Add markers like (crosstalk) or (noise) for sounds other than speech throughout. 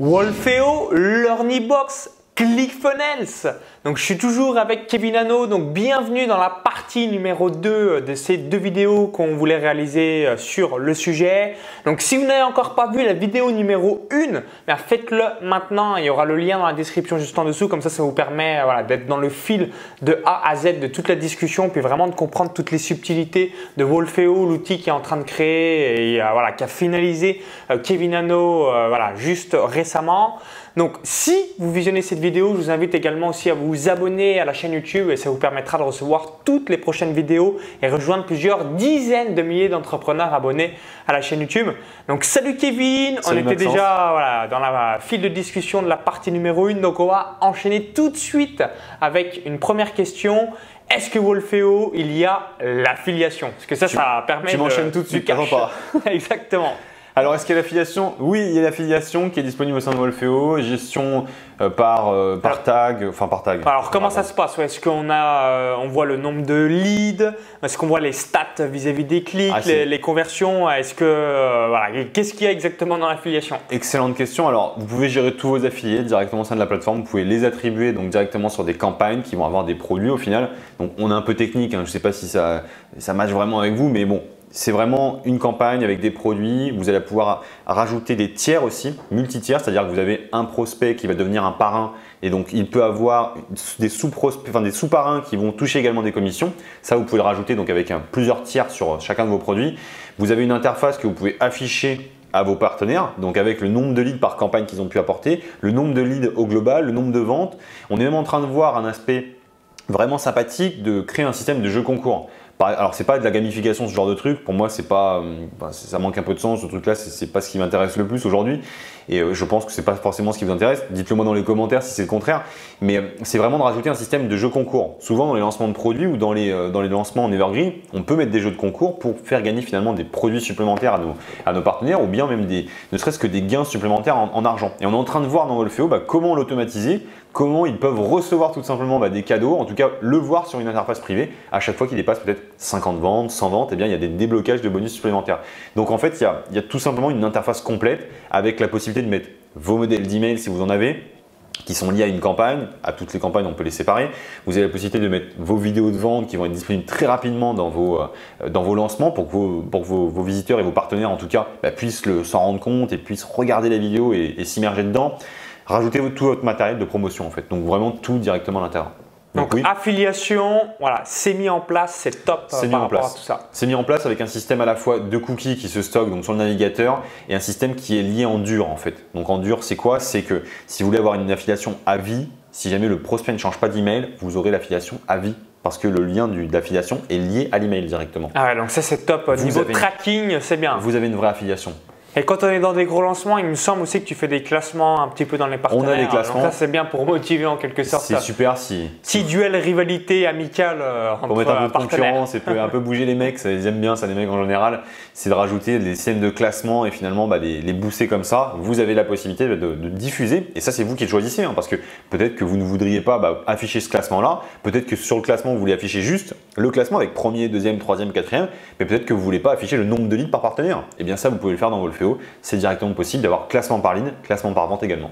Wolfeo Learnybox ClickFunnels. Donc je suis toujours avec Kevin Hano, donc bienvenue dans la partie numéro 2 de ces deux vidéos qu'on voulait réaliser euh, sur le sujet. Donc si vous n'avez encore pas vu la vidéo numéro 1, ben, faites-le maintenant, il y aura le lien dans la description juste en dessous, comme ça ça vous permet euh, d'être dans le fil de A à Z de toute la discussion, puis vraiment de comprendre toutes les subtilités de Wolfeo, l'outil qui est en train de créer et euh, voilà, qui a finalisé Kevin Hano voilà, juste récemment. Donc si vous visionnez cette vidéo, je vous invite également aussi à vous abonner à la chaîne YouTube et ça vous permettra de recevoir toutes les prochaines vidéos et rejoindre plusieurs dizaines de milliers d'entrepreneurs abonnés à la chaîne YouTube. Donc salut Kevin, on était déjà dans la file de discussion de la partie numéro 1, donc on va enchaîner tout de suite avec une première question. Est-ce que Wolfeo, il y a l'affiliation? Parce que ça, ça permet tu m'enchaînes tout de suite, pas. (laughs) Exactement. Alors, est-ce qu'il y a l'affiliation? Oui, il y a l'affiliation qui est disponible au sein de Wolfeo, gestion euh, par, euh, par tag, enfin par tag. Alors, comment ça se passe? Est-ce qu'on a, euh, on voit le nombre de leads? Est-ce qu'on voit les stats vis-à-vis des clics, ah, les, conversions? Est-ce que, voilà, qu'est-ce qu'il y a exactement dans l'affiliation? Excellente question. Alors, vous pouvez gérer tous vos affiliés directement au sein de la plateforme. Vous pouvez les attribuer donc directement sur des campagnes qui vont avoir des produits au final. Donc, on est un peu technique. Hein. Je ne sais pas si ça, ça match vraiment avec vous, mais bon, c'est vraiment une campagne avec des produits. Vous allez pouvoir rajouter des tiers aussi, multi-tiers, c'est-à-dire que vous avez un prospect qui va devenir un parrain et donc il peut avoir des sous-parrains qui vont toucher également des commissions. Ça, vous pouvez le rajouter donc avec plusieurs tiers sur chacun de vos produits. Vous avez une interface que vous pouvez afficher à vos partenaires, donc avec le nombre de leads par campagne qu'ils ont pu apporter, le nombre de leads au global, le nombre de ventes. On est même en train de voir un aspect vraiment sympathique de créer un système de jeu concours alors c'est pas de la gamification ce genre de truc. Pour moi c'est pas euh, ça manque un peu de sens ce truc là c'est pas ce qui m'intéresse le plus aujourd'hui. Et euh, je pense que c'est pas forcément ce qui vous intéresse. Dites-le moi dans les commentaires si c'est le contraire. Mais euh, c'est vraiment de rajouter un système de jeux concours. Souvent dans les lancements de produits ou dans les, lancements en evergreen on peut mettre des jeux de concours pour faire gagner finalement des produits supplémentaires à nos, à nos partenaires ou bien même des ne serait-ce que des gains supplémentaires en, argent. Et on est en train de voir dans Wolfeo bah, comment l'automatiser comment ils peuvent recevoir tout simplement bah, des cadeaux, en tout cas le voir sur une interface privée à chaque fois qu'ils dépassent peut-être 50 ventes, 100 ventes, et eh bien il y a des déblocages de bonus supplémentaires. Donc en fait, il y a, tout simplement une interface complète avec la possibilité de mettre vos modèles d'email si vous en avez, qui sont liés à une campagne. À toutes les campagnes, on peut les séparer. Vous avez la possibilité de mettre vos vidéos de vente qui vont être disponibles très rapidement dans vos, euh, lancements pour que, vos, visiteurs et vos partenaires, en tout cas, bah, puissent s'en rendre compte et puissent regarder la vidéo et s'immerger dedans. Rajoutez tout votre matériel de promotion en fait. Donc vraiment tout directement à l'intérieur. Donc, affiliation, voilà, c'est mis en place, c'est top c'est mis en place. tout ça. C'est mis en place avec un système à la fois de cookies qui se stockent donc sur le navigateur et un système qui est lié en dur en fait. Donc en dur, c'est quoi? C'est que si vous voulez avoir une affiliation à vie, si jamais le prospect ne change pas d'email, vous aurez l'affiliation à vie parce que le lien d'affiliation est lié à l'email directement. Ah ouais, donc ça c'est top. Niveau tracking, c'est bien. Vous avez une vraie affiliation. Et quand on est dans des gros lancements, il me semble aussi que tu fais des classements un petit peu dans les partenaires. On a des classements. ça, c'est bien pour motiver en quelque sorte. C'est super si. Si duel rivalité amicale euh, entre Pour mettre un peu de concurrence et un peu bouger les mecs, ça, ils aiment bien ça, les mecs en général, c'est de rajouter des scènes de classement et finalement bah, les, les booster comme ça. Vous avez la possibilité de, diffuser et ça, c'est vous qui le choisissez hein, parce que peut-être que vous ne voudriez pas bah, afficher ce classement-là. Peut-être que sur le classement, vous voulez afficher juste le classement avec premier, deuxième, troisième, quatrième, mais peut-être que vous voulez pas afficher le nombre de leads par partenaire. Et eh bien ça, vous pouvez le faire dans C'est directement possible d'avoir classement par ligne, classement par vente également.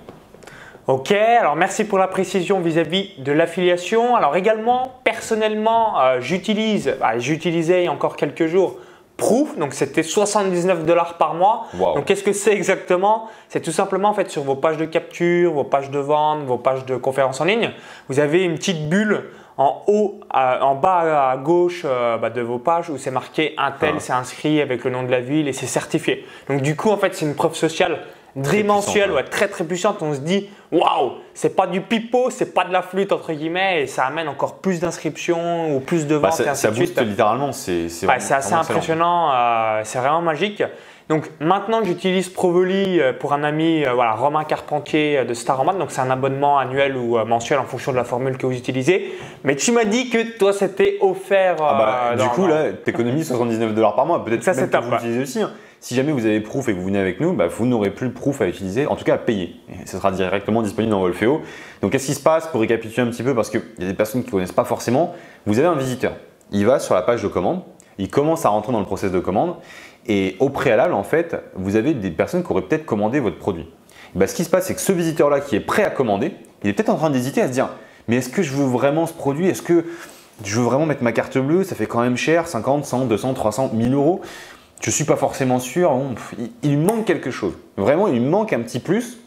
Ok, alors merci pour la précision vis-à-vis de l'affiliation. Alors également, personnellement, euh, j'utilise, bah, j'utilisais il y a encore quelques jours Proof, donc c'était 79 dollars par mois. Donc qu'est-ce que c'est exactement? C'est tout simplement en fait sur vos pages de capture, vos pages de vente, vos pages de conférences en ligne, vous avez une petite bulle en haut, en bas à gauche euh, bah, de vos pages où c'est marqué un tel, ah. c'est inscrit avec le nom de la ville et c'est certifié. Donc du coup, en fait, c'est une preuve sociale très mensuelle, ouais, très très puissante. On se dit, waouh, c'est pas du pipeau, c'est pas de la flûte entre guillemets, et ça amène encore plus d'inscriptions ou plus de bah, ventes. ça, booste littéralement, c'est assez impressionnant, euh, c'est vraiment magique. Donc maintenant que j'utilise Provoli euh, pour un ami, euh, voilà, Romain Carpentier euh, de Staromat, donc c'est un abonnement annuel ou mensuel en fonction de la formule que vous utilisez. Mais tu m'as dit que toi c'était offert. Ah bah, du coup là, tu économises 79 dollars par mois. Peut-être que vous l'utilisez aussi. Hein. Si jamais vous avez Proof et que vous venez avec nous, bah, vous n'aurez plus Proof à utiliser, en tout cas à payer. Et ce sera directement disponible dans Wolfeo. Donc qu'est-ce qui se passe pour récapituler un petit peu Parce qu'il y a des personnes qui ne connaissent pas forcément. Vous avez un visiteur. Il va sur la page de commande. Il commence à rentrer dans le process de commande et au préalable, en fait, vous avez des personnes qui auraient peut-être commandé votre produit. bah, ce qui se passe, c'est que ce visiteur-là qui est prêt à commander, il est peut-être en train d'hésiter à se dire Mais est-ce que je veux vraiment ce produit? Est-ce que je veux vraiment mettre ma carte bleue? Ça fait quand même cher 50, 100, 200, 300, 1000 euros. Je ne suis pas forcément sûr. il manque quelque chose. Vraiment, il manque un petit plus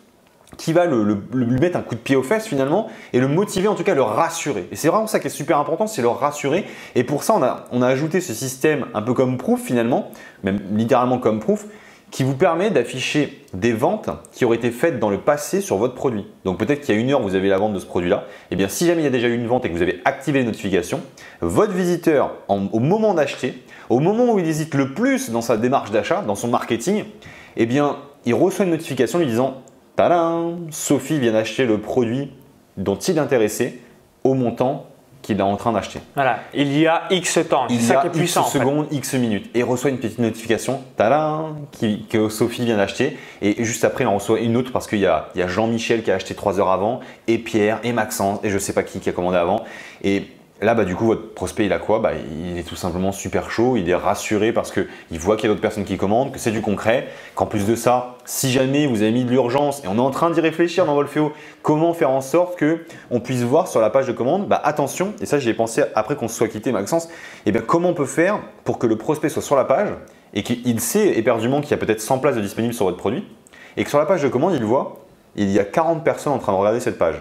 qui va lui mettre un coup de pied aux fesses finalement et le motiver, en tout cas le rassurer. Et c'est vraiment ça qui est super important, c'est le rassurer. Et pour ça, on a, on a ajouté ce système un peu comme proof finalement, même littéralement comme proof, qui vous permet d'afficher des ventes qui auraient été faites dans le passé sur votre produit. Donc peut-être qu'il y a une heure, vous avez la vente de ce produit-là. Et eh bien si jamais il y a déjà eu une vente et que vous avez activé les notifications, votre visiteur, au moment d'acheter, au moment où il hésite le plus dans sa démarche d'achat, dans son marketing, eh bien il reçoit une notification lui disant Tadam Sophie vient d'acheter le produit dont il est intéressé au montant qu'il est en train d'acheter. Voilà, il y a X temps, il y a X secondes, X minutes. Et reçoit une petite notification, tadam, que Sophie vient d'acheter. Et juste après, il en reçoit une autre parce qu'il y a, a Jean-Michel qui a acheté trois heures avant, et Pierre, et Maxence, et je ne sais pas qui qui a commandé avant. Et Là, bah, du coup, votre prospect, il a quoi? Bah, Il est tout simplement super chaud, il est rassuré parce qu'il voit qu'il y a d'autres personnes qui commandent, que c'est du concret, qu'en plus de ça, si jamais vous avez mis de l'urgence et on est en train d'y réfléchir dans Wolfeo, comment faire en sorte qu'on puisse voir sur la page de commande, bah, attention, et ça j'y ai pensé après qu'on se soit quitté Maxence, et eh bien comment on peut faire pour que le prospect soit sur la page et qu'il sait éperdument qu'il y a peut-être 100 places de disponibles sur votre produit et que sur la page de commande, il voit, il y a 40 personnes en train de regarder cette page?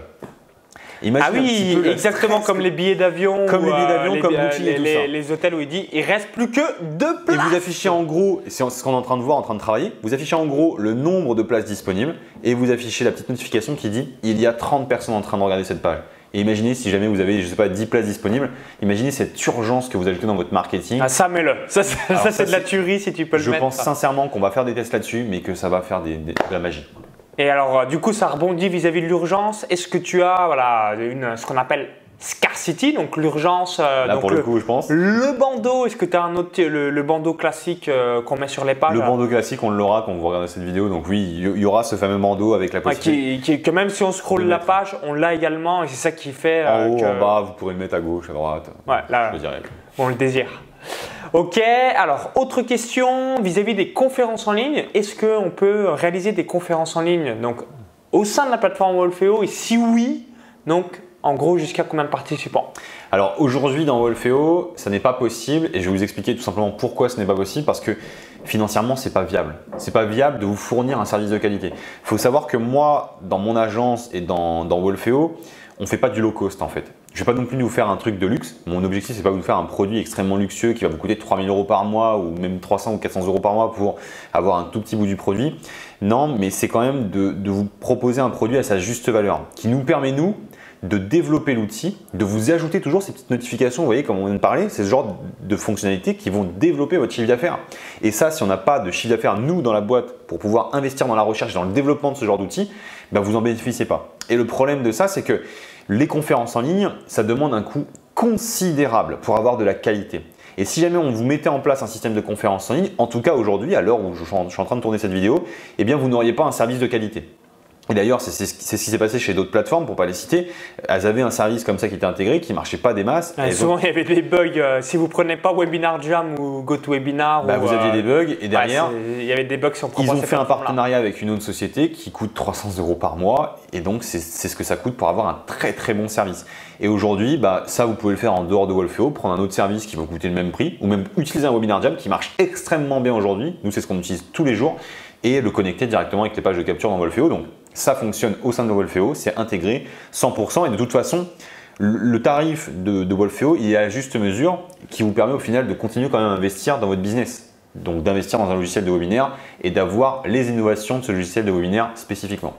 Ah oui, exactement comme les billets d'avion. Comme les billets d'avion, euh, comme Booking et tout ça. Les hôtels où il dit il reste plus que deux places. Et vous affichez en gros, c'est ce qu'on est en train de voir, en train de travailler, vous affichez en gros le nombre de places disponibles et vous affichez la petite notification qui dit il y a 30 personnes en train de regarder cette page. Et imaginez si jamais vous avez, je sais pas, 10 places disponibles, imaginez cette urgence que vous ajoutez dans votre marketing. Ah, ça, mets-le. Ça, c'est de la tuerie si tu peux le je mettre. Je pense sincèrement qu'on va faire des tests là-dessus, mais que ça va faire de la magie. Et alors, euh, du coup, ça rebondit vis-à-vis de l'urgence. Est-ce que tu as voilà, une, ce qu'on appelle scarcity, donc l'urgence. Euh, Là, pour le, coup, je pense. Le bandeau, est-ce que tu as un autre, le, bandeau classique euh, qu'on met sur les pages? Le bandeau classique, on l'aura quand vous regardez cette vidéo. Donc, oui, il y aura ce fameux bandeau avec la possibilité. qui, que même si on scrolle la page, on l'a également et c'est ça qui fait. En haut, en bas, vous pourrez le mettre à gauche, à droite. Ouais, là, on le désire. Ok, alors autre question vis-à-vis des conférences en ligne. Est-ce qu'on peut réaliser des conférences en ligne donc, au sein de la plateforme Wolfeo Et si oui, donc en gros jusqu'à combien de participants? Alors aujourd'hui dans Wolfeo, ça n'est pas possible et je vais vous expliquer tout simplement pourquoi ce n'est pas possible parce que financièrement c'est pas viable. C'est pas viable de vous fournir un service de qualité. Il faut savoir que moi dans mon agence et dans, dans Wolfeo, on fait pas du low cost en fait. Je ne vais pas non plus vous faire un truc de luxe. Mon objectif, c'est pas vous faire un produit extrêmement luxueux qui va vous coûter 3000 euros par mois ou même 300 ou 400 euros par mois pour avoir un tout petit bout du produit. Non, mais c'est quand même de, vous proposer un produit à sa juste valeur qui nous permet, nous, de développer l'outil, de vous ajouter toujours ces petites notifications, vous voyez, comme on vient de parler, c'est ce genre de fonctionnalités qui vont développer votre chiffre d'affaires. Et ça, si on n'a pas de chiffre d'affaires, nous, dans la boîte, pour pouvoir investir dans la recherche et dans le développement de ce genre d'outils, ben, vous n'en bénéficiez pas. Et le problème de ça, c'est que les conférences en ligne, ça demande un coût considérable pour avoir de la qualité. Et si jamais on vous mettait en place un système de conférences en ligne, en tout cas aujourd'hui, à l'heure où je suis en train de tourner cette vidéo, eh bien vous n'auriez pas un service de qualité. Et d'ailleurs, c'est ce qui s'est passé chez d'autres plateformes, pour ne pas les citer. Elles avaient un service comme ça qui était intégré, qui ne marchait pas des masses. souvent, il y avait des bugs. Euh, si vous ne prenez pas Webinar Jam ou GoToWebinar, bah, vous aviez euh, des bugs. Et derrière, il y avait des bugs sur Ils ont fait un partenariat avec une autre société qui coûte 300 euros par mois. Et donc, c'est ce que ça coûte pour avoir un très très bon service. Et aujourd'hui, bah, ça, vous pouvez le faire en dehors de Wolfeo, prendre un autre service qui va coûter le même prix, ou même utiliser un Webinar Jam qui marche extrêmement bien aujourd'hui. Nous, c'est ce qu'on utilise tous les jours et le connecter directement avec les pages de capture dans Wolfeo. Donc ça fonctionne au sein de Wolfeo, c'est intégré 100% et de toute façon, le tarif de, de, Wolfeo, il est à juste mesure qui vous permet au final de continuer quand même à investir dans votre business. Donc d'investir dans un logiciel de webinaire et d'avoir les innovations de ce logiciel de webinaire spécifiquement.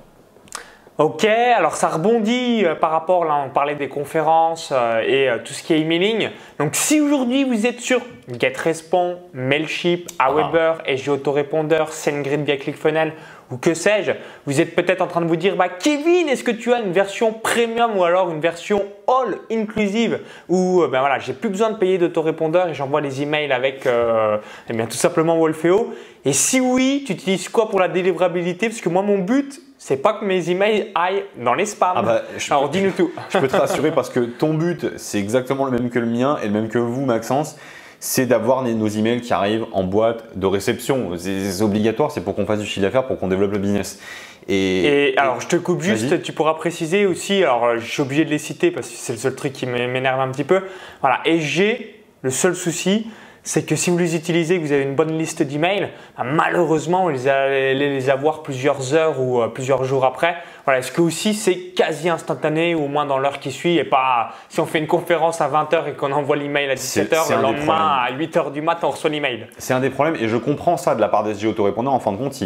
Ok, alors ça rebondit euh, par rapport, là on parlait des conférences euh, et euh, tout ce qui est emailing. Donc si aujourd'hui vous êtes sur GetRespond, Mailchimp, Aweber, ah. SG Autorépondeur, SendGrid via ClickFunnels ou que sais-je, vous êtes peut-être en train de vous dire bah, Kevin, est-ce que tu as une version premium ou alors une version all inclusive où ben voilà, j'ai plus besoin de payer d'autorépondeur et j'envoie les emails avec eh bien, tout simplement Wolfeo Et si oui, tu utilises quoi pour la délivrabilité? Parce que moi, mon but, c'est pas que mes emails aillent dans les spams. Ah bah, Alors dis-nous tout. Je peux te rassurer parce que ton but, c'est exactement le même que le mien et le même que vous, Maxence. C'est d'avoir nos emails qui arrivent en boîte de réception. C'est obligatoire, c'est pour qu'on fasse du chiffre d'affaires, pour qu'on développe le business. Et, alors, je te coupe juste, tu pourras préciser aussi, alors je suis obligé de les citer parce que c'est le seul truc qui m'énerve un petit peu. Voilà, et j'ai le seul souci, c'est que si vous les utilisez, que vous avez une bonne liste d'emails, bah, malheureusement, vous allez les avoir plusieurs heures ou euh, plusieurs jours après. Voilà, est-ce que aussi c'est quasi instantané ou au moins dans l'heure qui suit et pas si on fait une conférence à 20h et qu'on envoie l'email à 17h, le lendemain à 8h du matin on reçoit l'email. C'est un des problèmes et je comprends ça de la part des SG autorépondants. En fin de compte,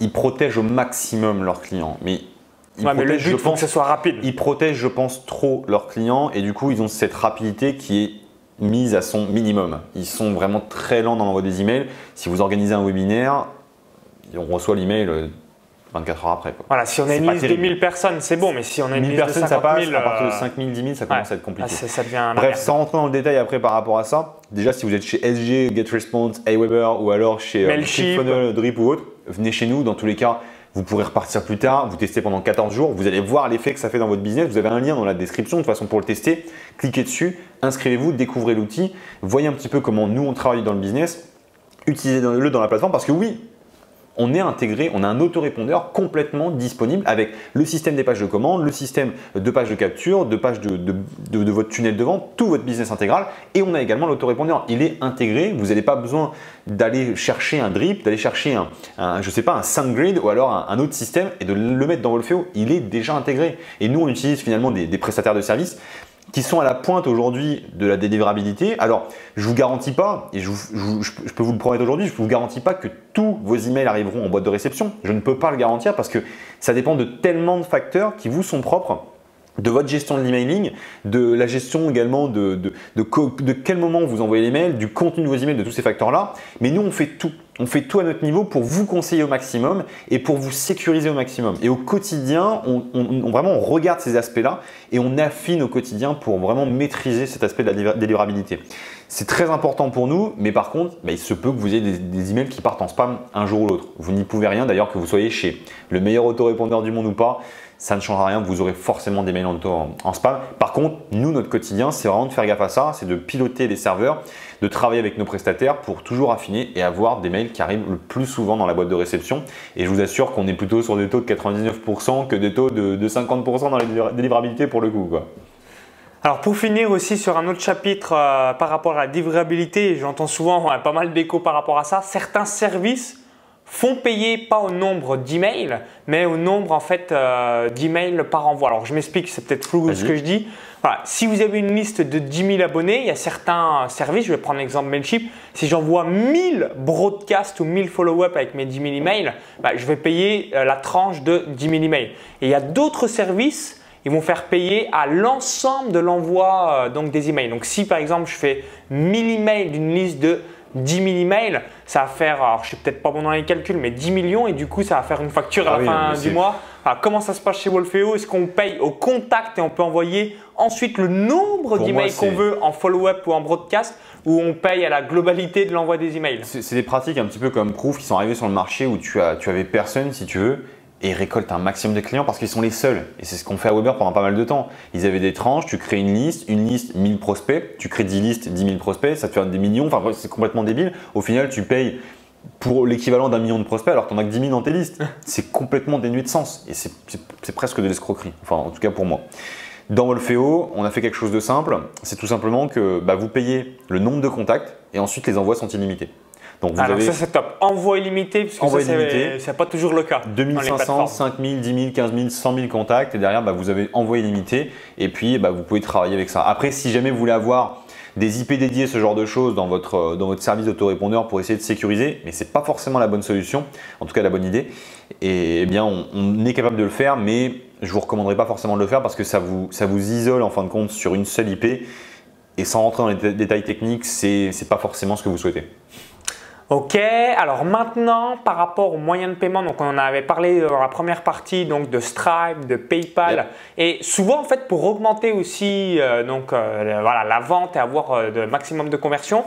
ils, protègent au maximum leurs clients. Mais mais le but, je pense, que ce soit rapide. Ils protègent, je pense, trop leurs clients et du coup, ils ont cette rapidité qui est mise à son minimum. Ils sont vraiment très lents dans l'envoi des emails. Si vous organisez un webinaire, on reçoit l'email 24 euh, heures après. Voilà, si on a une liste de 1000 personnes, c'est bon, mais si on a une liste personnes, de 50 ça passe, à partir de 5000, euh, 10 000, ça commence à être compliqué. Ah, ça devient Bref, sans rentrer dans le détail après par rapport à ça, déjà si vous êtes chez SG, GetResponse, Aweber ou alors chez euh, Funnel, Drip ou autre, venez chez nous. Dans tous les cas, vous pourrez repartir plus tard, vous testez pendant 14 jours, vous allez voir l'effet que ça fait dans votre business. Vous avez un lien dans la description de façon pour le tester. Cliquez dessus, inscrivez-vous, découvrez l'outil, voyez un petit peu comment nous on travaille dans le business. Utilisez-le dans la plateforme parce que oui, on est intégré, on a un autorépondeur complètement disponible avec le système des pages de commande, le système de pages de capture, de pages de, votre tunnel de vente, tout votre business intégral. Et on a également l'autorépondeur. Il est intégré, vous n'avez pas besoin d'aller chercher un drip, d'aller chercher un, je sais pas, un SendGrid ou alors un, autre système et de le mettre dans Wolfeo. Il est déjà intégré. Et nous, on utilise finalement des prestataires de services qui sont à la pointe aujourd'hui de la délivrabilité. Alors, je vous garantis pas, et je, peux vous le promettre aujourd'hui, je ne vous garantis pas que tous vos emails arriveront en boîte de réception. Je ne peux pas le garantir parce que ça dépend de tellement de facteurs qui vous sont propres de votre gestion de l'emailing, de la gestion également de, de, de, quel moment vous envoyez les mails, du contenu de vos emails, de tous ces facteurs-là. Mais nous, on fait tout. On fait tout à notre niveau pour vous conseiller au maximum et pour vous sécuriser au maximum. Et au quotidien, on, vraiment on regarde ces aspects-là et on affine au quotidien pour vraiment maîtriser cet aspect de la délivrabilité. C'est très important pour nous, mais par contre, bah, il se peut que vous ayez des, des, emails qui partent en spam un jour ou l'autre. Vous n'y pouvez rien, d'ailleurs que vous soyez chez le meilleur autorépondeur du monde ou pas ça ne changera rien, vous aurez forcément des mails en, en spam. Par contre, nous, notre quotidien, c'est vraiment de faire gaffe à ça, c'est de piloter les serveurs, de travailler avec nos prestataires pour toujours affiner et avoir des mails qui arrivent le plus souvent dans la boîte de réception. Et je vous assure qu'on est plutôt sur des taux de 99% que des taux de, 50% dans la délivrabilité pour le coup. Alors pour finir aussi sur un autre chapitre euh, par rapport à la délivrabilité, j'entends souvent pas mal d'échos par rapport à ça, certains services font payer pas au nombre d'emails, mais au nombre en fait euh, d'emails par envoi. Alors je m'explique, c'est peut-être flou ce que je dis. Voilà. Si vous avez une liste de 10 000 abonnés, il y a certains services, je vais prendre l'exemple Mailchimp, si j'envoie 1000 broadcasts ou 1000 follow-up avec mes 10 000 emails, bah, je vais payer euh, la tranche de 10 000 emails. Et il y a d'autres services ils vont faire payer à l'ensemble de l'envoi euh, donc des emails. Donc si par exemple je fais 1000 emails d'une liste de 10 000 emails, ça va faire, alors je suis peut-être pas bon dans les calculs, mais 10 millions et du coup ça va faire une facture à la ah fin du mois. comment ça se passe chez Wolfeo? Est-ce qu'on paye au contact et on peut envoyer ensuite le nombre d'emails qu'on veut en follow-up ou en broadcast ou on paye à la globalité de l'envoi des emails? C'est des pratiques un petit peu comme Proof qui sont arrivées sur le marché où tu, as, tu avais personne si tu veux et ils récoltent un maximum de clients parce qu'ils sont les seuls. Et c'est ce qu'on fait à Weber pendant pas mal de temps. Ils avaient des tranches, tu crées une liste, une liste, 1000 prospects, tu crées 10 listes, 10 000 prospects, ça te fait des millions, enfin c'est complètement débile. Au final, tu payes pour l'équivalent d'un million de prospects alors que tu n'en as que 10 000 dans tes listes. (laughs) C'est complètement dénué de sens et c'est presque de l'escroquerie, enfin en tout cas pour moi. Dans Wolfeo, on a fait quelque chose de simple, c'est tout simplement que bah, vous payez le nombre de contacts et ensuite les envois sont illimités. Donc Alors ça c'est top. Envoi illimité, parce que ça c'est pas toujours le cas. 2500, 5000, 10 000, 15 000, 100 000 contacts et derrière bah, vous avez envoi illimité et puis bah, vous pouvez travailler avec ça. Après si jamais vous voulez avoir des IP dédiés, ce genre de choses dans votre, dans votre service d'autorépondeur pour essayer de sécuriser, mais ce n'est pas forcément la bonne solution, en tout cas la bonne idée. Et eh bien on, on, est capable de le faire, mais je ne vous recommanderais pas forcément de le faire parce que ça vous, ça vous isole en fin de compte sur une seule IP. Et sans rentrer dans les détails techniques, ce n'est pas forcément ce que vous souhaitez. Ok, alors maintenant par rapport aux moyens de paiement, donc on en avait parlé dans la première partie donc de Stripe, de PayPal et souvent en fait pour augmenter aussi euh, donc euh, voilà la vente et avoir le euh, maximum de conversion,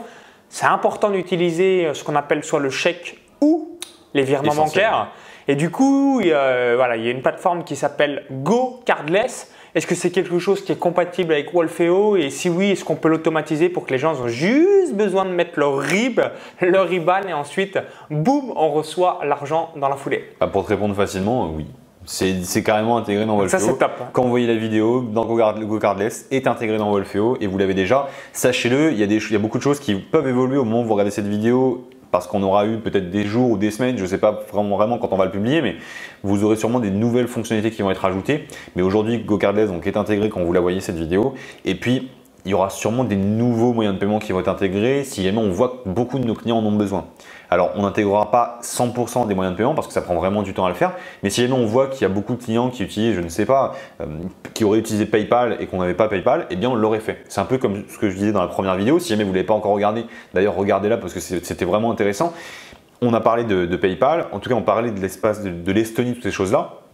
c'est important d'utiliser ce qu'on appelle soit le chèque ou les virements bancaires. Et du coup, voilà, il y a une plateforme qui s'appelle Go Cardless est-ce que c'est quelque chose qui est compatible avec Wolfeo? Et si oui, est-ce qu'on peut l'automatiser pour que les gens ont juste besoin de mettre leur RIB, leur IBAN et ensuite, boum, on reçoit l'argent dans la foulée? Bah, Pour te répondre facilement, oui. C'est carrément intégré dans Wolfeo. Ça, c'est top. hein. Quand vous voyez la vidéo, dans GoCard- GoCardless est intégré dans Wolfeo et vous l'avez déjà. Sachez-le, il y a beaucoup de choses qui peuvent évoluer au moment où vous regardez cette vidéo parce qu'on aura eu peut-être des jours ou des semaines, je ne sais pas vraiment, quand on va le publier, mais vous aurez sûrement des nouvelles fonctionnalités qui vont être ajoutées. Mais aujourd'hui, GoCardless est intégré quand vous la voyez cette vidéo. Et puis, il y aura sûrement des nouveaux moyens de paiement qui vont être intégrés si jamais on voit que beaucoup de nos clients en ont besoin. Alors, on n'intégrera pas 100% des moyens de paiement parce que ça prend vraiment du temps à le faire. Mais si jamais on voit qu'il y a beaucoup de clients qui utilisent, je ne sais pas, euh, qui auraient utilisé PayPal et qu'on n'avait pas PayPal, eh bien, on l'aurait fait. C'est un peu comme ce que je disais dans la première vidéo. Si jamais vous ne l'avez pas encore regardé, d'ailleurs, regardez-la parce que c'était vraiment intéressant. On a parlé de, de PayPal, en tout cas, on parlait de l'espace de, de l'Estonie, toutes ces choses-là.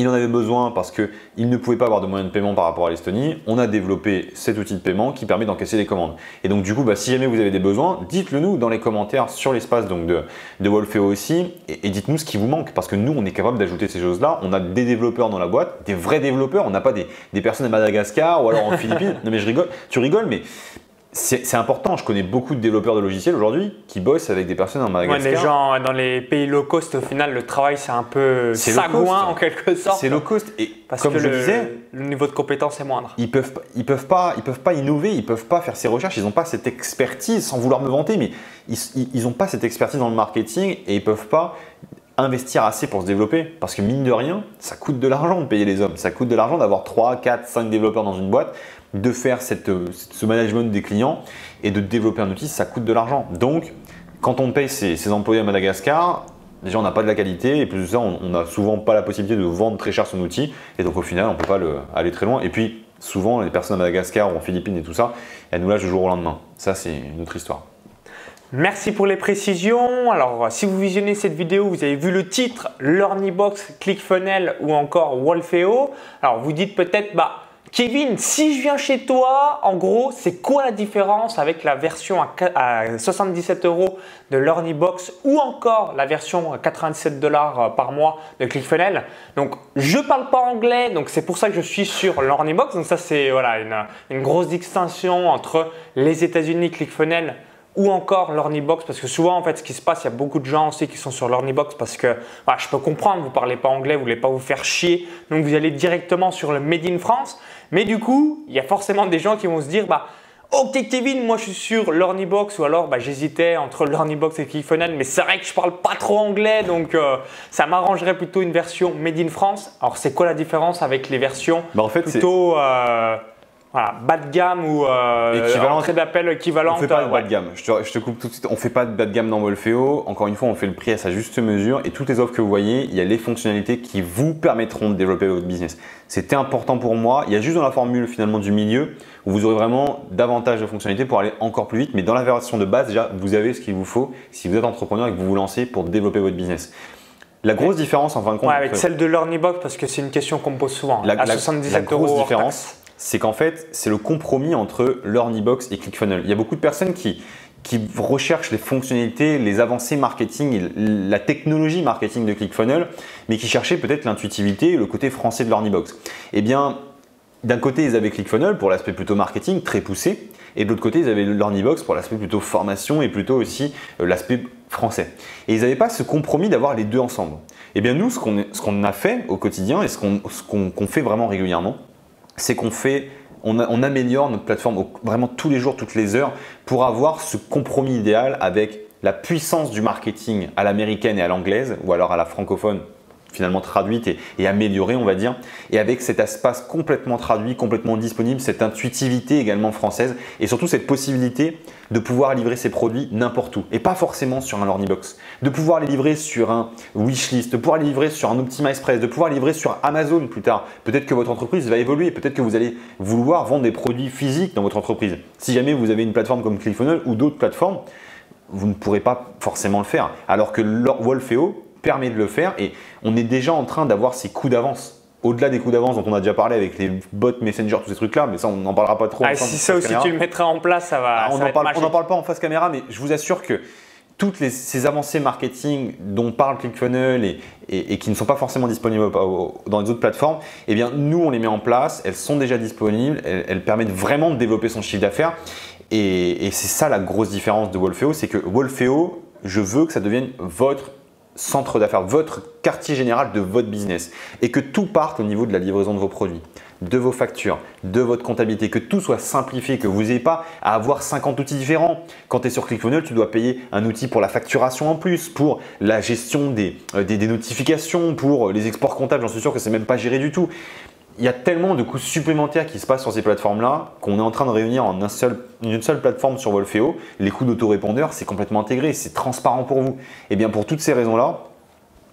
Il en avait besoin parce qu'il ne pouvait pas avoir de moyens de paiement par rapport à l'Estonie. On a développé cet outil de paiement qui permet d'encaisser les commandes. Et donc du coup, bah, si jamais vous avez des besoins, dites-le nous dans les commentaires sur l'espace donc de, de Wolfeo aussi et, et dites-nous ce qui vous manque parce que nous, on est capable d'ajouter ces choses-là. On a des développeurs dans la boîte, des vrais développeurs. On n'a pas des, des personnes à Madagascar ou alors en (laughs) Philippines. Non mais je rigole, tu rigoles, mais c'est important. Je connais beaucoup de développeurs de logiciels aujourd'hui qui bossent avec des personnes en Ouais, Madagascar. les gens dans les pays low cost, au final, le travail, c'est un peu sagouin en quelque sorte. C'est low cost et Parce comme que je le, disais, le niveau de compétence est moindre. ils peuvent ils peuvent pas ils peuvent pas innover ils peuvent pas faire ces recherches ils n'ont pas cette expertise sans vouloir me vanter mais ils ils- ils ont pas cette expertise dans le marketing et ils peuvent pas investir assez pour se développer parce que mine de rien ça coûte de l'argent de payer les hommes ça coûte de l'argent d'avoir 3, 4, 5 développeurs dans une boîte de faire cette, euh, ce management des clients et de développer un outil ça coûte de l'argent donc quand on paye ses, ses employés à Madagascar Déjà, on n'a pas de la qualité et plus de ça, on n'a souvent pas la possibilité de vendre très cher son outil et donc au final, on ne peut pas le- aller très loin. Et puis, souvent, les personnes à Madagascar ou en Philippines et tout ça, elles nous lâchent du jour au lendemain. Ça, c'est une autre histoire. Merci pour les précisions. Alors, si vous visionnez cette vidéo, vous avez vu le titre, Learnybox, ClickFunnels ou encore Wolfeo. Alors, vous dites peut-être, bah, Kevin, si je viens chez toi, en gros, c'est quoi la différence avec la version à qua- à 77 euros de Learnybox ou encore la version à 97 dollars par mois de ClickFunnels Donc, je parle pas anglais, donc c'est pour ça que je suis sur Learnybox. Donc, ça, c'est voilà, une, une grosse distinction entre les États-Unis, ClickFunnels ou encore l'Ornibox parce que souvent en fait ce qui se passe il y a beaucoup de gens aussi qui sont sur l'Ornibox parce que voilà, je peux comprendre vous parlez pas anglais vous voulez pas vous faire chier donc vous allez directement sur le Made in France mais du coup il y a forcément des gens qui vont se dire bah Ok Kevin, moi je suis sur l'Ornibox ou alors bah, j'hésitais entre l'Ornibox et ClickFunnels mais c'est vrai que je parle pas trop anglais donc euh, ça m'arrangerait plutôt une version Made in France. Alors c'est quoi la différence avec les versions Bah, en fait, c'est- plutôt euh, voilà, bas de gamme ou euh, entrée d'appel On équivalente fait pas de bas de gamme. Je te, je te coupe tout de suite. On fait pas de bas de gamme dans Wolfeo. Encore une fois, on fait le prix à sa juste mesure. Et toutes les offres que vous voyez, il y a les fonctionnalités qui vous permettront de développer votre business. C'était important pour moi. Il y a juste dans la formule finalement du milieu où vous aurez vraiment davantage de fonctionnalités pour aller encore plus vite. Mais dans la version de base, déjà, vous avez ce qu'il vous faut si vous êtes entrepreneur et que vous vous lancez pour développer votre business. La grosse différence en fin de compte. Ouais, avec entre- celle de l'Ornibox parce que c'est une question qu'on me pose souvent. la, à la- 77 la grosse euros différence. C'est qu'en fait, c'est le compromis entre l'Ornibox et ClickFunnels. Il y a beaucoup de personnes qui, qui recherchent les fonctionnalités, les avancées marketing, et la technologie marketing de ClickFunnels, mais qui cherchaient peut-être l'intuitivité le côté français de l'Ornibox. Eh bien, d'un côté, ils avaient ClickFunnels pour l'aspect plutôt marketing, très poussé, et de l'autre côté, ils avaient l'Ornibox pour l'aspect plutôt formation et plutôt aussi euh, l'aspect français. Et ils n'avaient pas ce compromis d'avoir les deux ensemble. Eh bien, nous, ce qu'on a fait au quotidien et ce qu'on fait vraiment régulièrement, c'est qu'on fait, on, améliore notre plateforme vraiment tous les jours, toutes les heures, pour avoir ce compromis idéal avec la puissance du marketing à l'américaine et à l'anglaise, ou alors à la francophone finalement traduite et, améliorée, on va dire, et avec cet espace complètement traduit, complètement disponible, cette intuitivité également française, et surtout cette possibilité de pouvoir livrer ses produits n'importe où, et pas forcément sur un Lornibox, de pouvoir les livrer sur un Wishlist, de pouvoir les livrer sur un Optima Express, de pouvoir les livrer sur Amazon plus tard. Peut-être que votre entreprise va évoluer, peut-être que vous allez vouloir vendre des produits physiques dans votre entreprise. Si jamais vous avez une plateforme comme ClickFunnels ou d'autres plateformes, vous ne pourrez pas forcément le faire. Alors que Wolfeo permet de le faire et on est déjà en train d'avoir ces coups d'avance. Au-delà des coups d'avance dont on a déjà parlé avec les bots Messenger, tous ces trucs-là, mais ça on n'en parlera pas trop. Ah, si ça aussi caméra. tu le mettras en place, ça va. Ah, on n'en parle, parle pas en face caméra, mais je vous assure que toutes les- ces avancées marketing dont parle ClickFunnels et, et- et qui ne sont pas forcément disponibles dans les autres plateformes, eh bien nous on les met en place, elles sont déjà disponibles, elles, elles permettent vraiment de développer son chiffre d'affaires. Et, et c'est ça la grosse différence de Wolfeo, c'est que Wolfeo, je veux que ça devienne votre centre d'affaires, votre quartier général de votre business et que tout parte au niveau de la livraison de vos produits de vos factures, de votre comptabilité, que tout soit simplifié, que vous n'ayez pas à avoir 50 outils différents. Quand tu es sur ClickFunnels, tu dois payer un outil pour la facturation en plus, pour la gestion des, euh, notifications, pour les exports comptables, j'en suis sûr que c'est même pas géré du tout il y a tellement de coûts supplémentaires qui se passent sur ces plateformes-là qu'on est en train de réunir en une seule plateforme sur Wolfeo. Les coûts d'autorépondeur, c'est complètement intégré, c'est transparent pour vous. Et bien pour toutes ces raisons-là,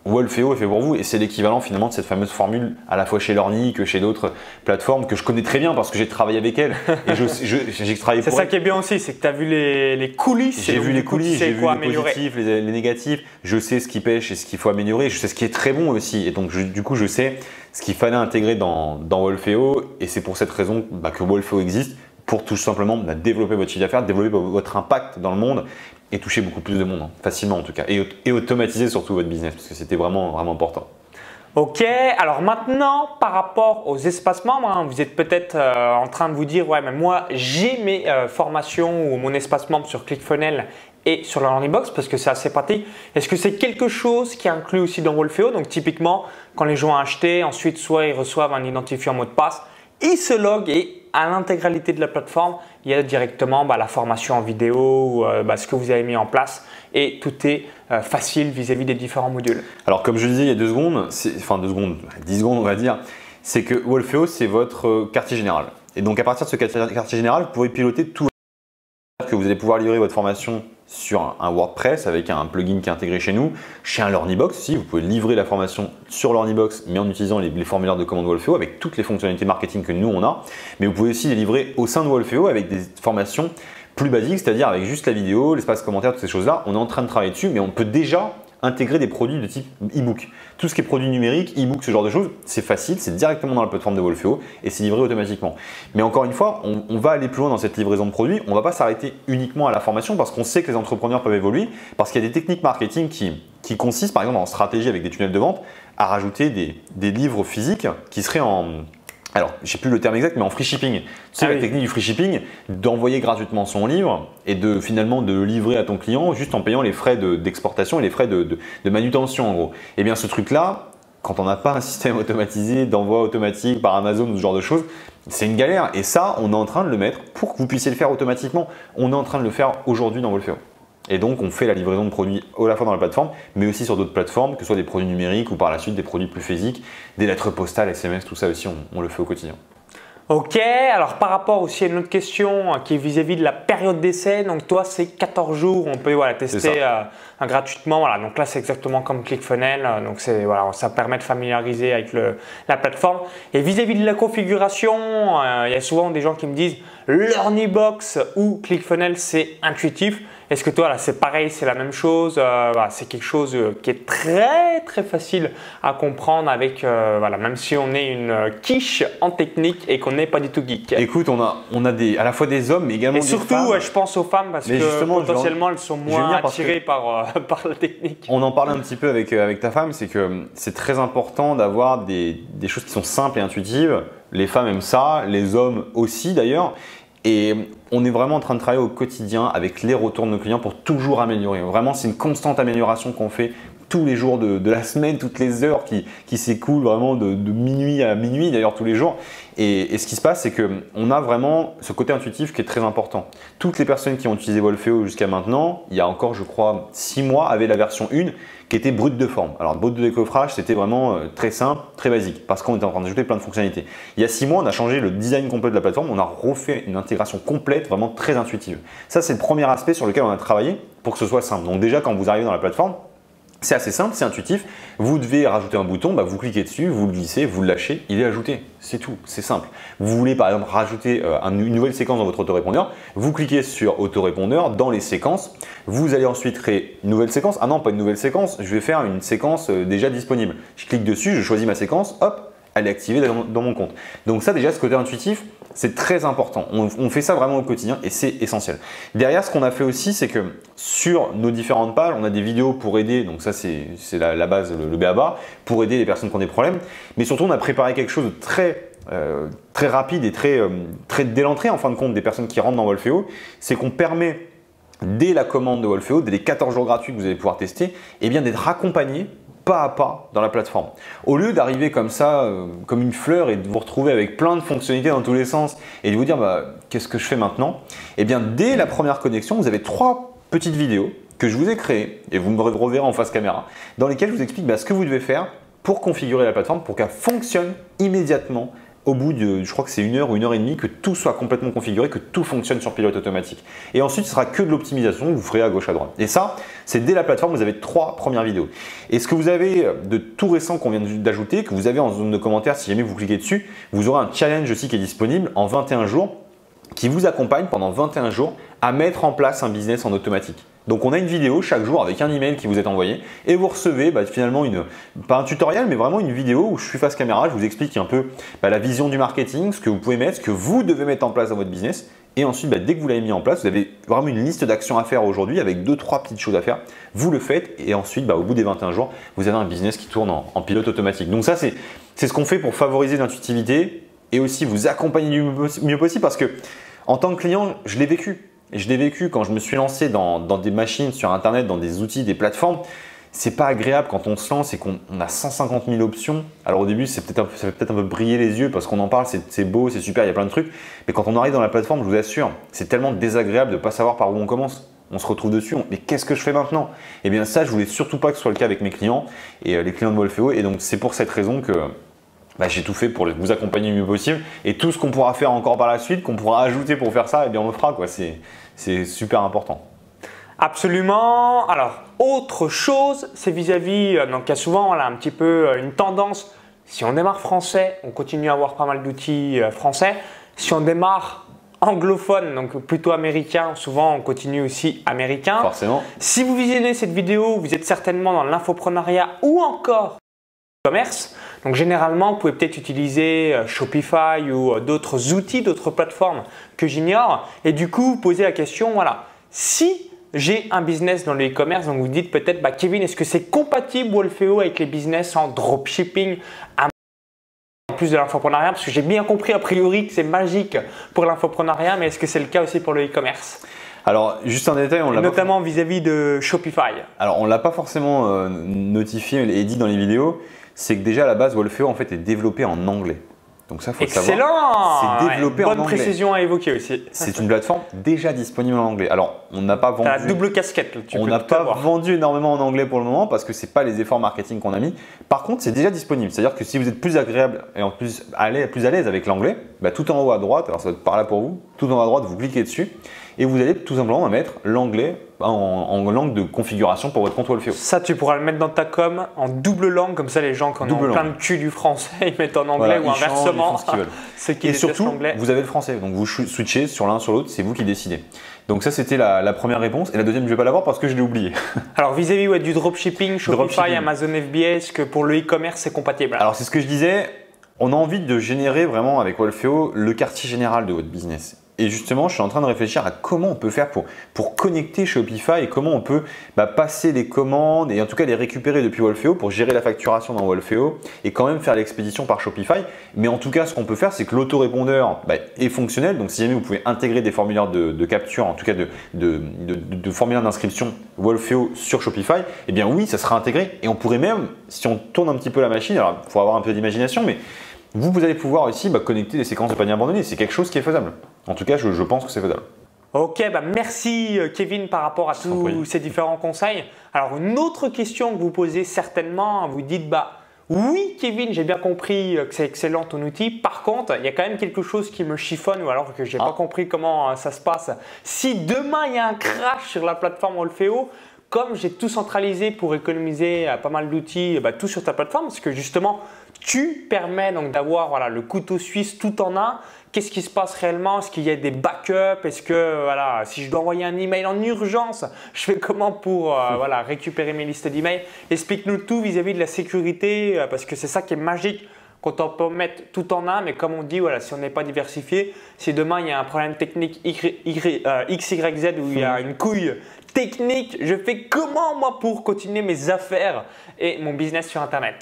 Wolfeo est fait pour vous et c'est l'équivalent finalement de cette fameuse formule à la fois chez Lorny que chez d'autres plateformes que je connais très bien parce que j'ai travaillé avec elles et j'ai travaillé C'est ça qui est bien aussi, c'est que tu as vu les, coulisses. J'ai vu les coulisses, j'ai vu les positifs, les, négatifs, je sais ce qui pêche et ce qu'il faut améliorer, je sais ce qui est très bon aussi. Et donc du coup je sais ce qu'il fallait intégrer dans, dans Wolfeo et c'est pour cette raison bah, que Wolfeo existe pour tout simplement bah, développer votre chiffre d'affaires, développer votre impact dans le monde et toucher beaucoup plus de monde, hein, facilement en tout cas, et, automatiser surtout votre business, parce que c'était vraiment, vraiment important. Ok, alors maintenant par rapport aux espaces membres, hein, vous êtes peut-être euh, en train de vous dire ouais mais moi j'ai mes euh, formations ou mon espace membre sur ClickFunnels et sur la Learning Box parce que c'est assez pratique. Est-ce que c'est quelque chose qui est inclus aussi dans Wolfeo Donc typiquement quand les gens ont acheté, ensuite soit ils reçoivent un identifiant mot de passe, ils se loguent et à l'intégralité de la plateforme, il y a directement bah, la formation en vidéo, euh, bah, ce que vous avez mis en place et tout est euh, facile vis-à-vis des différents modules. Alors comme je disais il y a deux secondes, enfin deux secondes, dix secondes on va dire, c'est que Wolfeo c'est votre euh, quartier général. Et donc à partir de ce quartier général, vous pouvez piloter tout vous allez pouvoir livrer votre formation sur un WordPress avec un plugin qui est intégré chez nous, chez un Learnybox aussi. Vous pouvez livrer la formation sur Learnybox, mais en utilisant les, formulaires de commande Wolfeo avec toutes les fonctionnalités marketing que nous on a. Mais vous pouvez aussi les livrer au sein de Wolfeo avec des formations plus basiques, c'est-à-dire avec juste la vidéo, l'espace commentaire, toutes ces choses-là. On est en train de travailler dessus, mais on peut déjà intégrer des produits de type e-book. Tout ce qui est produit numérique, e-book, ce genre de choses, c'est facile, c'est directement dans la plateforme de Wolfeo et c'est livré automatiquement. Mais encore une fois, on, va aller plus loin dans cette livraison de produits. On ne va pas s'arrêter uniquement à la formation parce qu'on sait que les entrepreneurs peuvent évoluer, parce qu'il y a des techniques marketing qui, consistent, par exemple, en stratégie avec des tunnels de vente, à rajouter des, des livres physiques qui seraient en, alors je sais plus le terme exact, mais en free shipping. C'est ah la technique du free shipping, d'envoyer gratuitement son livre et de finalement de le livrer à ton client juste en payant les frais d'exportation et les frais de, manutention en gros. Et eh bien ce truc-là, quand on n'a pas un système (laughs) automatisé d'envoi automatique par Amazon ou ce genre de choses, c'est une galère. Et ça, on est en train de le mettre pour que vous puissiez le faire automatiquement. On est en train de le faire aujourd'hui dans Wolfeo. Et donc, on fait la livraison de produits à la fois dans la plateforme, mais aussi sur d'autres plateformes, que ce soit des produits numériques ou par la suite des produits plus physiques, des lettres postales, SMS, tout ça aussi, on, le fait au quotidien. Ok, alors par rapport aussi à une autre question hein, qui est vis-à-vis de la période d'essai, donc toi c'est 14 jours, on peut voilà, tester euh, gratuitement, voilà, donc là c'est exactement comme ClickFunnels, euh, donc voilà, ça permet de familiariser avec le, la plateforme. Et vis-à-vis de la configuration, euh, il y a souvent des gens qui me disent LearnyBox ou ClickFunnels c'est intuitif. Est-ce que toi, là, c'est pareil, c'est la même chose euh, C'est quelque chose euh, qui est très très facile à comprendre avec, euh, voilà, même si on est une quiche en technique et qu'on n'est pas du tout geek. Écoute, on a, on a des, à la fois des hommes, mais également et surtout, je pense aux femmes parce que potentiellement, elles sont moins attirées par, (laughs) par la technique. On en parlait un petit peu avec, avec ta femme, c'est que c'est très important d'avoir des, des choses qui sont simples et intuitives. Les femmes aiment ça, les hommes aussi d'ailleurs. Et on est vraiment en train de travailler au quotidien avec les retours de nos clients pour toujours améliorer. Vraiment, c'est une constante amélioration qu'on fait tous les jours de, la semaine, toutes les heures qui, s'écoulent vraiment de, minuit à minuit, d'ailleurs tous les jours. Et, ce qui se passe, c'est qu'on a vraiment ce côté intuitif qui est très important. Toutes les personnes qui ont utilisé Wolfeo jusqu'à maintenant, il y a encore, je crois, six mois, avaient la version 1 qui était brute de forme. Alors, brute de décoffrage, c'était vraiment euh, très simple, très basique, parce qu'on était en train d'ajouter plein de fonctionnalités. Il y a six mois, on a changé le design complet de la plateforme, on a refait une intégration complète, vraiment très intuitive. Ça, c'est le premier aspect sur lequel on a travaillé pour que ce soit simple. Donc déjà, quand vous arrivez dans la plateforme, c'est assez simple, c'est intuitif. Vous devez rajouter un bouton, bah, vous cliquez dessus, vous le glissez, vous le lâchez, il est ajouté. C'est tout, c'est simple. Vous voulez par exemple rajouter euh, une nouvelle séquence dans votre autorépondeur, vous cliquez sur autorépondeur dans les séquences, vous allez ensuite créer une nouvelle séquence. Ah non, pas une nouvelle séquence, je vais faire une séquence euh, déjà disponible. Je clique dessus, je choisis ma séquence, hop, elle est activée dans mon compte. Donc ça déjà, ce côté intuitif, c'est très important. On, fait ça vraiment au quotidien et c'est essentiel. Derrière, ce qu'on a fait aussi, c'est que sur nos différentes pages, on a des vidéos pour aider, donc ça c'est la, base, le, BABA, pour aider les personnes qui ont des problèmes. Mais surtout, on a préparé quelque chose de très, euh, rapide et très, euh, dès l'entrée en fin de compte des personnes qui rentrent dans Wolfeo, c'est qu'on permet dès la commande de Wolfeo, dès les 14 jours gratuits que vous allez pouvoir tester, eh bien d'être accompagné pas à pas dans la plateforme. Au lieu d'arriver comme ça, euh, comme une fleur et de vous retrouver avec plein de fonctionnalités dans tous les sens et de vous dire bah, qu'est-ce que je fais maintenant? Eh bien dès la première connexion, vous avez trois petites vidéos que je vous ai créées et vous me reverrez en face caméra dans lesquelles je vous explique bah, ce que vous devez faire pour configurer la plateforme pour qu'elle fonctionne immédiatement au bout de, je crois que c'est une heure ou une heure et demie, que tout soit complètement configuré, que tout fonctionne sur pilote automatique. Et ensuite, ce sera que de l'optimisation vous ferez à gauche à droite. Et ça, c'est dès la plateforme, vous avez trois premières vidéos. Et ce que vous avez de tout récent qu'on vient d'ajouter, que vous avez en zone de commentaires, si jamais vous cliquez dessus, vous aurez un challenge aussi qui est disponible en 21 jours, qui vous accompagne pendant 21 jours à mettre en place un business en automatique. Donc on a une vidéo chaque jour avec un email qui vous est envoyé et vous recevez bah, finalement une, pas un tutoriel mais vraiment une vidéo où je suis face caméra, je vous explique un peu bah, la vision du marketing, ce que vous pouvez mettre, ce que vous devez mettre en place dans votre business et ensuite, bah, dès que vous l'avez mis en place, vous avez vraiment une liste d'actions à faire aujourd'hui avec deux, trois petites choses à faire. Vous le faites et ensuite, au bout des 21 jours, vous avez un business qui tourne en, pilote automatique. Donc ça, c'est ce qu'on fait pour favoriser l'intuitivité et aussi vous accompagner du mieux possible parce que en tant que client, je l'ai vécu. Et je l'ai vécu quand je me suis lancé dans, des machines sur Internet, dans des outils, des plateformes. C'est pas agréable quand on se lance et qu'on a 150 000 options. Alors au début, c'est peut-être ça fait peut-être un peu briller les yeux parce qu'on en parle, c'est beau, c'est super, il y a plein de trucs. Mais quand on arrive dans la plateforme, je vous assure, c'est tellement désagréable de ne pas savoir par où on commence. On se retrouve dessus, mais qu'est-ce que je fais maintenant? Eh bien ça, je voulais surtout pas que ce soit le cas avec mes clients et euh, les clients de Wolfeo. Et donc c'est pour cette raison que bah, j'ai tout fait pour vous accompagner le mieux possible. Et tout ce qu'on pourra faire encore par la suite, qu'on pourra ajouter pour faire ça, eh bien on le fera. C'est super important. Absolument. Alors, autre chose, c'est vis-à-vis, euh, donc il y a souvent un petit peu euh, une tendance. Si on démarre français, on continue à avoir pas mal d'outils euh, français. Si on démarre anglophone, donc plutôt américain, souvent on continue aussi américain. Forcément. Si vous visionnez cette vidéo, vous êtes certainement dans l'infoprenariat ou encore commerce. Donc généralement, vous pouvez peut-être utiliser euh, Shopify ou euh, d'autres outils, d'autres plateformes que j'ignore. Et du coup, vous posez la question, voilà, si j'ai un business dans le e-commerce, donc vous dites peut-être, bah, Kevin, est-ce que c'est compatible Wolfeo avec les business en dropshipping en plus de l'infoprenariat? Parce que j'ai bien compris a priori que c'est magique pour l'infoprenariat, mais est-ce que c'est le cas aussi pour le e-commerce? Alors, juste un détail, on l'a notamment vis-à-vis de Shopify. Alors, on l'a pas forcément euh, notifié et dit dans les vidéos, c'est que déjà à la base, Wolfeo en fait est développé en anglais. Donc ça, faut Excellent savoir. C'est développé en anglais. Bonne précision à évoquer aussi. C'est une plateforme déjà disponible en anglais. Alors, on n'a pas vendu. la double casquette. Tu on n'a pas vendu énormément en anglais pour le moment parce que c'est pas les efforts marketing qu'on a mis. Par contre, c'est déjà disponible. C'est-à-dire que si vous êtes plus agréable et en plus à l'aise, plus à l'aise avec l'anglais, bah, tout en haut à droite, alors ça va être par là pour vous, tout en haut à droite, vous cliquez dessus et vous allez tout simplement mettre l'anglais en, langue de configuration pour votre compte Wolfeo. Ça, tu pourras le mettre dans ta com en double langue, comme ça les gens qui ont plein de cul du français, ils mettent en anglais ou inversement. Ce (laughs) qui et surtout, vous avez le français, donc vous switchez sur l'un sur l'autre, c'est vous qui décidez. Donc ça, c'était la, première réponse. Et la deuxième, je ne vais pas l'avoir parce que je l'ai oublié. (laughs) Alors vis-à-vis du dropshipping, Shopify, Amazon FBA, que pour le e-commerce, c'est compatible Alors c'est ce que je disais. On a envie de générer vraiment avec Wolfeo le quartier général de votre business. Et justement, je suis en train de réfléchir à comment on peut faire pour, connecter Shopify et comment on peut bah, passer les commandes et en tout cas les récupérer depuis Wolfeo pour gérer la facturation dans Wolfeo et quand même faire l'expédition par Shopify. Mais en tout cas, ce qu'on peut faire, c'est que l'autorépondeur bah, est fonctionnel. Donc, si jamais vous pouvez intégrer des formulaires de, capture, en tout cas de, de, de formulaires d'inscription Wolfeo sur Shopify, eh bien oui, ça sera intégré. Et on pourrait même, si on tourne un petit peu la machine, alors il faut avoir un peu d'imagination, mais vous, vous allez pouvoir aussi bah, connecter des séquences de panier abandonné. C'est quelque chose qui est faisable. En tout cas, je, pense que c'est faisable. Ok, bah merci euh, Kevin par rapport à tous ces différents conseils. Alors une autre question que vous posez certainement, vous dites bah oui Kevin, j'ai bien compris euh, que c'est excellent ton outil. Par contre, il y a quand même quelque chose qui me chiffonne ou alors que j'ai n'ai pas ah. compris comment euh, ça se passe. Si demain il y a un crash sur la plateforme Olfeo, comme j'ai tout centralisé pour économiser pas mal d'outils, bah, tout sur ta plateforme, parce que justement tu permets donc d'avoir voilà, le couteau suisse tout en un. Qu'est-ce qui se passe réellement? Est-ce qu'il y a des backups? Est-ce que voilà, si je dois envoyer un email en urgence, je fais comment pour euh, (laughs) voilà, récupérer mes listes d'emails? Explique-nous tout vis-à-vis de la sécurité euh, parce que c'est ça qui est magique quand on peut mettre tout en un, mais comme on dit, voilà, si on n'est pas diversifié, si demain il y a un problème technique XYZ euh, où il y a une couille technique, je fais comment moi pour continuer mes affaires et mon business sur Internet?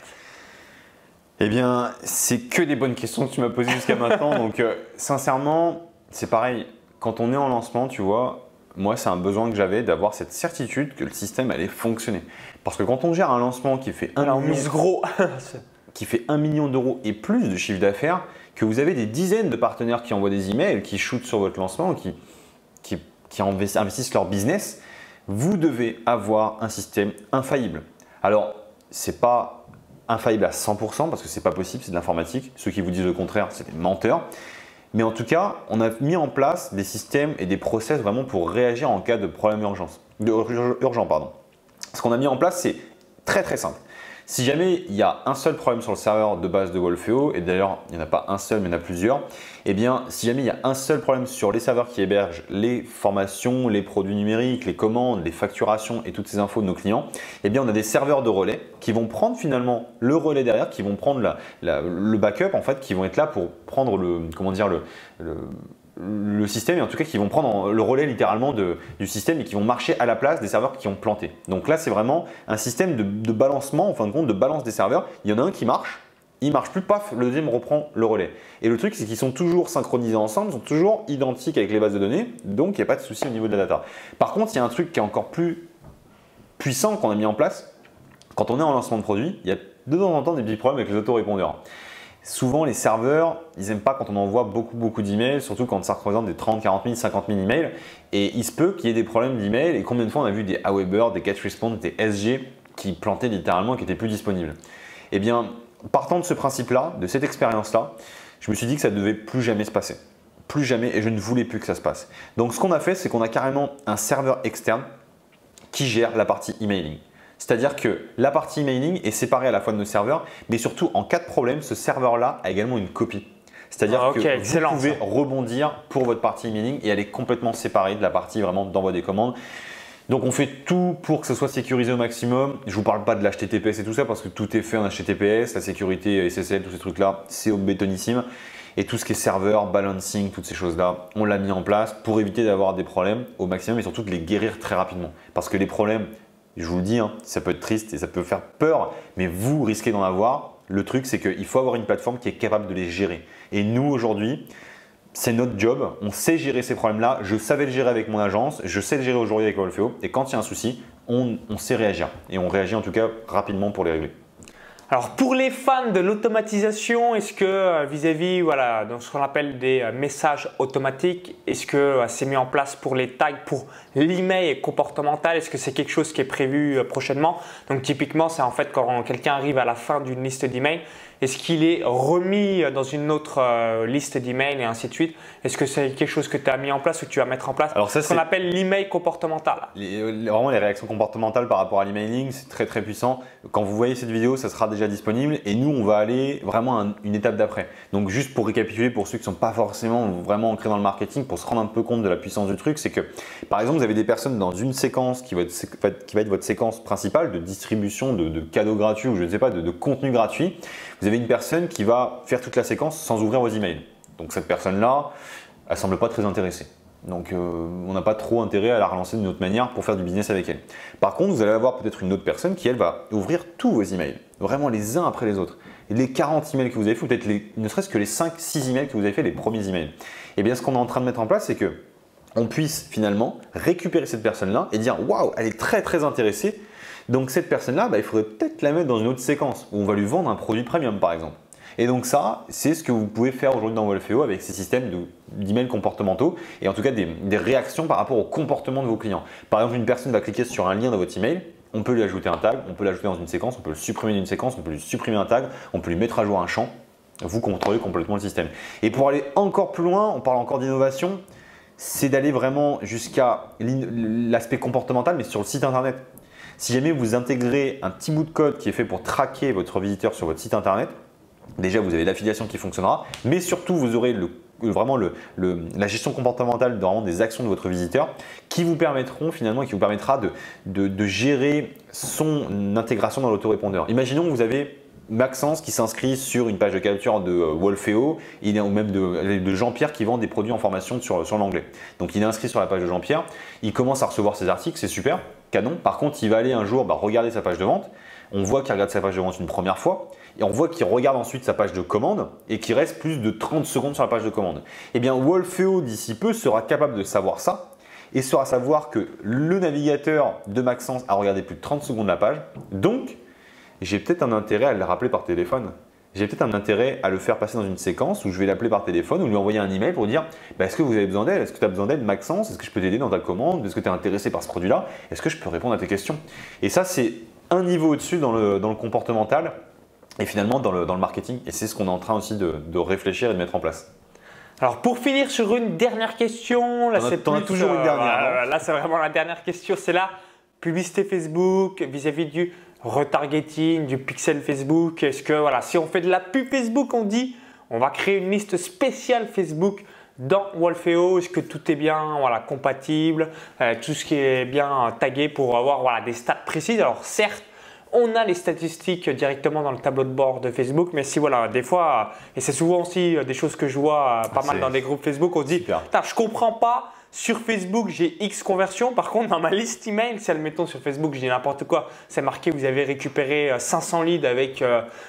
Eh bien, c'est que des bonnes questions que tu m'as posées jusqu'à maintenant. (laughs) Donc, euh, sincèrement, c'est pareil. Quand on est en lancement, tu vois, moi, c'est un besoin que j'avais d'avoir cette certitude que le système allait fonctionner. Parce que quand on gère un lancement qui fait un million, gros. (laughs) qui fait 1 million d'euros et plus de chiffre d'affaires, que vous avez des dizaines de partenaires qui envoient des emails, qui shootent sur votre lancement, qui, qui, qui investissent leur business, vous devez avoir un système infaillible. Alors, c'est pas infaillible à 100% parce que c'est pas possible, c'est de l'informatique. Ceux qui vous disent le contraire, c'est des menteurs. Mais en tout cas, on a mis en place des systèmes et des process vraiment pour réagir en cas de problème urgence, urgent. Pardon. Ce qu'on a mis en place, c'est très très simple. Si jamais il y a un seul problème sur le serveur de base de Wolfeo, et d'ailleurs il n'y en a pas un seul mais il y en a plusieurs, eh bien si jamais il y a un seul problème sur les serveurs qui hébergent les formations, les produits numériques, les commandes, les facturations et toutes ces infos de nos clients, eh bien on a des serveurs de relais qui vont prendre finalement le relais derrière, qui vont prendre le backup en fait, qui vont être là pour prendre le, comment dire, le le système et en tout cas qui vont prendre le relais littéralement du système et qui vont marcher à la place des serveurs qui ont planté. Donc là c'est vraiment un système de, balancement en fin de compte, de balance des serveurs. Il y en a un qui marche, il marche plus, paf, le deuxième reprend le relais. Et le truc c'est qu'ils sont toujours synchronisés ensemble, sont toujours identiques avec les bases de données, donc il n'y a pas de souci au niveau de la data. Par contre il y a un truc qui est encore plus puissant qu'on a mis en place. Quand on est en lancement de produit, il y a de temps en temps des petits problèmes avec les autorépondeurs. Souvent, les serveurs, ils n'aiment pas quand on envoie beaucoup, beaucoup d'emails, surtout quand ça représente des 30, 40 000, 50 000 emails. Et il se peut qu'il y ait des problèmes d'emails. Et combien de fois on a vu des Aweber, des GetResponse, des SG qui plantaient littéralement qui n'étaient plus disponibles Eh bien, partant de ce principe-là, de cette expérience-là, je me suis dit que ça ne devait plus jamais se passer. Plus jamais, et je ne voulais plus que ça se passe. Donc, ce qu'on a fait, c'est qu'on a carrément un serveur externe qui gère la partie emailing. C'est-à-dire que la partie emailing est séparée à la fois de nos serveurs, mais surtout en cas de problème, ce serveur-là a également une copie. C'est-à-dire ah, que vous pouvez rebondir pour votre partie emailing et elle est complètement séparée de la partie vraiment d'envoi des commandes. Donc on fait tout pour que ce soit sécurisé au maximum. Je ne vous parle pas de l'HTTPS et tout ça parce que tout est fait en HTTPS, la sécurité SSL, tous ces trucs-là, c'est au bétonissime. Et tout ce qui est serveur, balancing, toutes ces choses-là, on l'a mis en place pour éviter d'avoir des problèmes au maximum et surtout de les guérir très rapidement. Parce que les problèmes, je vous le dis, hein, ça peut être triste et ça peut faire peur, mais vous risquez d'en avoir. Le truc, c'est qu'il faut avoir une plateforme qui est capable de les gérer. Et nous, aujourd'hui, c'est notre job. On sait gérer ces problèmes-là. Je savais le gérer avec mon agence. Je sais le gérer aujourd'hui avec Wolfeo. Et quand il y a un souci, on sait réagir. Et on réagit en tout cas rapidement pour les régler. Alors pour les fans de l'automatisation, est-ce que euh, vis-à-vis voilà, ce qu'on appelle des euh, messages automatiques, est-ce que euh, c'est mis en place pour les tags, pour l'email comportemental? Est-ce que c'est quelque chose qui est prévu prochainement? Donc typiquement, c'est en fait quand quelqu'un arrive à la fin d'une liste d'emails, est-ce qu'il est remis dans une autre euh, liste d'emails et ainsi de suite? Est-ce que c'est quelque chose que tu as mis en place ou que tu vas mettre en place? Alors ça, Ce qu'on appelle l'email comportemental. Les, vraiment, les réactions comportementales par rapport à l'emailing, c'est très très puissant. Quand vous voyez cette vidéo, ça sera déjà disponible et nous, on va aller vraiment à une étape d'après. Donc juste pour récapituler, pour ceux qui ne sont pas forcément vraiment ancrés dans le marketing, pour se rendre un peu compte de la puissance du truc, c'est que par exemple, vous avez des personnes dans une séquence qui va être, qui va être votre séquence principale de distribution de, cadeaux gratuits ou je ne sais pas, de, de contenu gratuit vous avez une personne qui va faire toute la séquence sans ouvrir vos emails. Donc cette personne-là, elle semble pas très intéressée. Donc euh, on n'a pas trop intérêt à la relancer d'une autre manière pour faire du business avec elle. Par contre, vous allez avoir peut-être une autre personne qui, elle, va ouvrir tous vos emails, vraiment les uns après les autres. Et les 40 emails que vous avez fait, peut-être ne serait-ce que les 5-6 emails que vous avez fait, les premiers emails. Et eh bien ce qu'on est en train de mettre en place, c'est que on puisse finalement récupérer cette personne-là et dire waouh, elle est très très intéressée donc cette personne-là, bah, il faudrait peut-être la mettre dans une autre séquence où on va lui vendre un produit premium par exemple. Et donc ça, c'est ce que vous pouvez faire aujourd'hui dans Wolfeo avec ces systèmes d'emails comportementaux et en tout cas des, réactions par rapport au comportement de vos clients. Par exemple, une personne va cliquer sur un lien dans votre email, on peut lui ajouter un tag, on peut l'ajouter dans une séquence, on peut le supprimer d'une séquence, on peut lui supprimer un tag, on peut lui mettre à jour un champ. Vous contrôlez complètement le système. Et pour aller encore plus loin, on parle encore d'innovation, c'est d'aller vraiment jusqu'à l'aspect comportemental, mais sur le site internet. Si jamais vous intégrez un petit bout de code qui est fait pour traquer votre visiteur sur votre site internet, déjà vous avez l'affiliation qui fonctionnera, mais surtout vous aurez vraiment la gestion comportementale des actions de votre visiteur qui vous permettront finalement qui vous permettra de, gérer son intégration dans l'autorépondeur. Imaginons que vous avez Maxence qui s'inscrit sur une page de capture de euh, Wolfeo ou même de, Jean-Pierre qui vend des produits en formation sur, sur l'anglais. Donc il est inscrit sur la page de Jean-Pierre, il commence à recevoir ses articles, c'est super, Par contre, il va aller un jour bah, regarder sa page de vente. On voit qu'il regarde sa page de vente une première fois et on voit qu'il regarde ensuite sa page de commande et qu'il reste plus de 30 secondes sur la page de commande. Eh bien, Wolfeo d'ici peu sera capable de savoir ça et saura savoir que le navigateur de Maxence a regardé plus de 30 secondes la page. Donc, j'ai peut-être un intérêt à le rappeler par téléphone. J'ai peut-être un intérêt à le faire passer dans une séquence où je vais l'appeler par téléphone ou lui envoyer un email pour dire bah, est-ce que vous avez besoin d'aide? Est-ce que tu as besoin d'aide, Maxence? Est-ce que je peux t'aider dans ta commande? Est-ce que tu es intéressé par ce produit-là? Est-ce que je peux répondre à tes questions? Et ça, c'est un niveau au-dessus dans le, comportemental et finalement dans le, marketing. Et c'est ce qu'on est en train aussi de, réfléchir et de mettre en place. Alors pour finir sur une dernière question, là c'est toujours une dernière. là c'est vraiment la dernière question, c'est la publicité Facebook vis-à-vis du retargeting, du pixel Facebook. Est-ce que voilà, si on fait de la pub Facebook, on dit on va créer une liste spéciale Facebook dans Wolfeo, est-ce que tout est bien voilà, compatible, euh, tout ce qui est bien tagué pour avoir voilà, des stats précises? Alors certes, on a les statistiques directement dans le tableau de bord de Facebook, mais si voilà, des fois, et c'est souvent aussi des choses que je vois pas mal dans des groupes Facebook, on se dit, je comprends pas sur Facebook, j'ai X conversions. Par contre, dans ma liste email, si admettons sur Facebook, je dis n'importe quoi, c'est marqué vous avez récupéré 500 euh, leads avec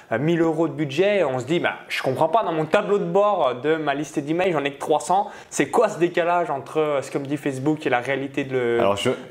1000 euh, euros de budget. On se dit, bah, je comprends pas, dans mon tableau de bord de ma liste d'emails, j'en ai que 300. C'est quoi ce décalage entre euh, ce que me dit Facebook et la réalité de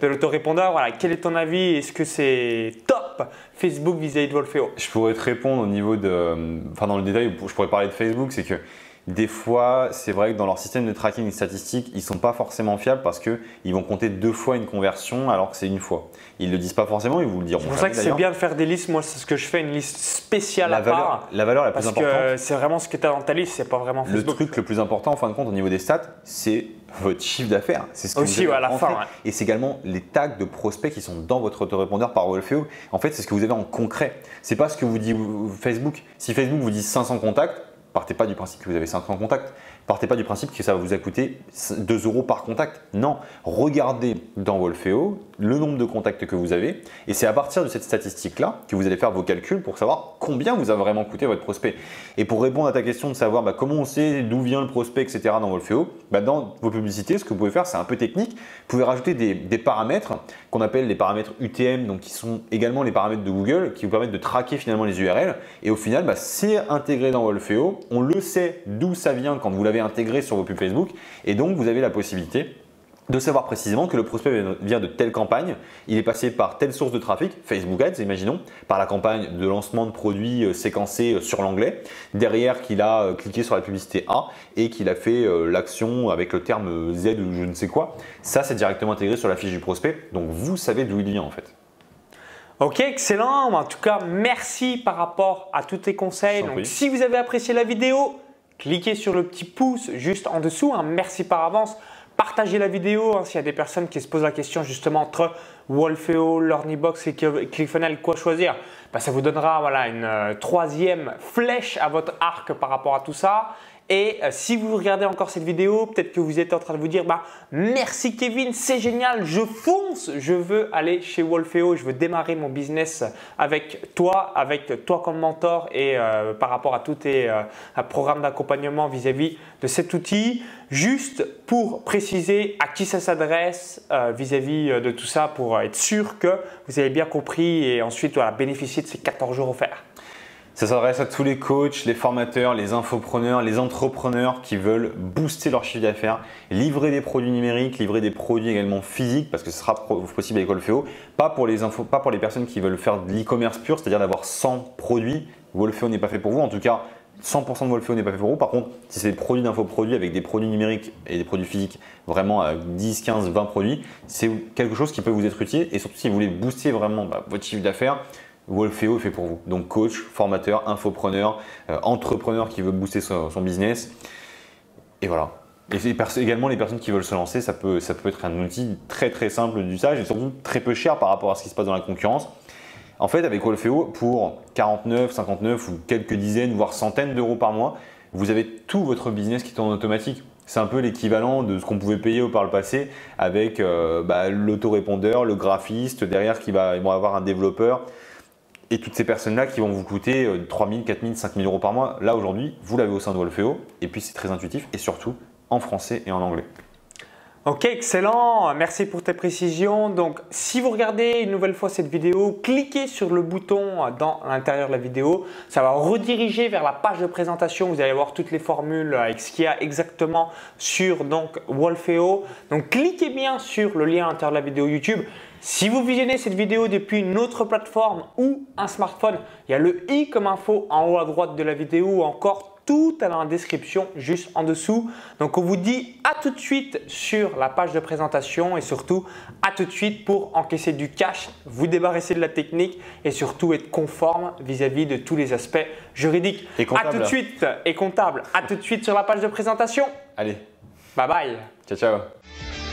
l'autorépondeur? Voilà, Quel est ton avis? Est-ce que c'est top Facebook vis-à-vis de Wolfeo Je pourrais te répondre au niveau de. Enfin, dans le détail, je pourrais parler de Facebook, c'est que des fois, c'est vrai que dans leur système de tracking statistique, ils ne sont pas forcément fiables parce qu'ils vont compter deux fois une conversion alors que c'est une fois. Ils ne le disent pas forcément, ils vous le diront. C'est pour ça que c'est bien de faire des listes. Moi, c'est ce que je fais, une liste spéciale la à valeur, part. La valeur la plus importante. Parce que c'est vraiment ce que tu as dans ta liste, c'est pas vraiment Facebook. Le truc le plus important, en fin de compte, au niveau des stats, c'est votre chiffre d'affaires. C'est ce que Aussi, vous à la fin. Et c'est également les tags de prospects qui sont dans votre autorépondeur par Wolfeo. En fait, c'est ce que vous avez en concret. C'est pas ce que vous dit Facebook. Si Facebook vous dit 500 contacts, partez pas du principe que vous avez 500 contacts. Partez pas du principe que ça va vous a coûté 2 euros par contact. Non, regardez dans Wolfeo le nombre de contacts que vous avez et c'est à partir de cette statistique-là que vous allez faire vos calculs pour savoir combien vous a vraiment coûté votre prospect. Et pour répondre à ta question de savoir bah, comment on sait d'où vient le prospect, etc. dans Wolfeo, bah, dans vos publicités, ce que vous pouvez faire, c'est un peu technique. Vous pouvez rajouter des, paramètres qu'on appelle les paramètres UTM, donc qui sont également les paramètres de Google, qui vous permettent de traquer finalement les URL. Et au final, bah, c'est intégré dans Wolfeo. On le sait d'où ça vient quand vous l'avez intégré sur vos pubs Facebook. Et donc, vous avez la possibilité de savoir précisément que le prospect vient de telle campagne, il est passé par telle source de trafic, Facebook Ads, imaginons, par la campagne de lancement de produits euh, séquencés euh, sur l'anglais, derrière qu'il a euh, cliqué sur la publicité A et qu'il a fait l'action avec le terme Z ou je ne sais quoi. Ça, c'est directement intégré sur la fiche du prospect, donc vous savez d'où il vient en fait. Ok, excellent. En tout cas, merci par rapport à tous tes conseils. Donc, si vous avez apprécié la vidéo, cliquez sur le petit pouce juste en dessous. Hein. Merci par avance. Partagez la vidéo hein, s'il y a des personnes qui se posent la question justement entre Wolfeo, Learnybox et ClickFunnels, quoi choisir? Bah, Ça vous donnera voilà, une euh, troisième flèche à votre arc par rapport à tout ça. Et euh, si vous regardez encore cette vidéo, peut-être que vous êtes en train de vous dire bah, merci Kevin, c'est génial, je fonce, je veux aller chez Wolfeo, je veux démarrer mon business avec toi, avec toi comme mentor et euh, par rapport à tous tes euh, programmes d'accompagnement vis-à-vis de cet outil. Juste pour préciser à qui ça s'adresse vis-à-vis de tout ça pour être sûr que vous avez bien compris et ensuite bénéficier de ces 14 jours offerts. Ça s'adresse à tous les coachs, les formateurs, les infopreneurs, les entrepreneurs qui veulent booster leur chiffre d'affaires, livrer des produits numériques, livrer des produits également physiques parce que ce sera possible avec Wolfeo. Pas pour les pas pour les personnes qui veulent faire de l'e-commerce pur, c'est-à-dire d'avoir 100 produits. Wolfeo n'est pas fait pour vous. En tout cas, 100% de Wolfeo n'est pas fait pour vous. Par contre, si c'est des produits d'infoproduits avec des produits numériques et des produits physiques, vraiment à 10, 15, 20 produits, c'est quelque chose qui peut vous être utile. Et surtout si vous voulez booster vraiment bah, votre chiffre d'affaires, Wolfeo est fait pour vous. Donc coach, formateur, infopreneur, euh, entrepreneur qui veut booster son, business. Et voilà. Et également les personnes qui veulent se lancer, ça peut, être un outil très très simple d'usage et surtout très peu cher par rapport à ce qui se passe dans la concurrence. En fait, avec Wolfeo, pour 49, 59 ou quelques dizaines, voire centaines d'euros par mois, vous avez tout votre business qui tourne automatique. C'est un peu l'équivalent de ce qu'on pouvait payer par le passé avec euh, bah, l'autorépondeur, le graphiste, derrière qui va, avoir un développeur et toutes ces personnes-là qui vont vous coûter 3 000, 4 000, 5 000 euros par mois, là aujourd'hui, vous l'avez au sein de Wolfeo. Et puis c'est très intuitif et surtout en français et en anglais. Ok, excellent. Merci pour tes précisions. Donc, si vous regardez une nouvelle fois cette vidéo, cliquez sur le bouton dans l'intérieur de la vidéo. Ça va rediriger vers la page de présentation. Vous allez voir toutes les formules avec ce qu'il y a exactement sur donc Wolfeo. Donc, cliquez bien sur le lien à l'intérieur de la vidéo YouTube. Si vous visionnez cette vidéo depuis une autre plateforme ou un smartphone, il y a le i comme info en haut à droite de la vidéo ou encore tout dans la description juste en dessous. Donc on vous dit à tout de suite sur la page de présentation et surtout à tout de suite pour encaisser du cash, vous débarrasser de la technique et surtout être conforme vis-à-vis de tous les aspects juridiques. Et comptable. À tout de suite et comptable. À tout de suite sur la page de présentation. Allez, Bye bye. ciao ciao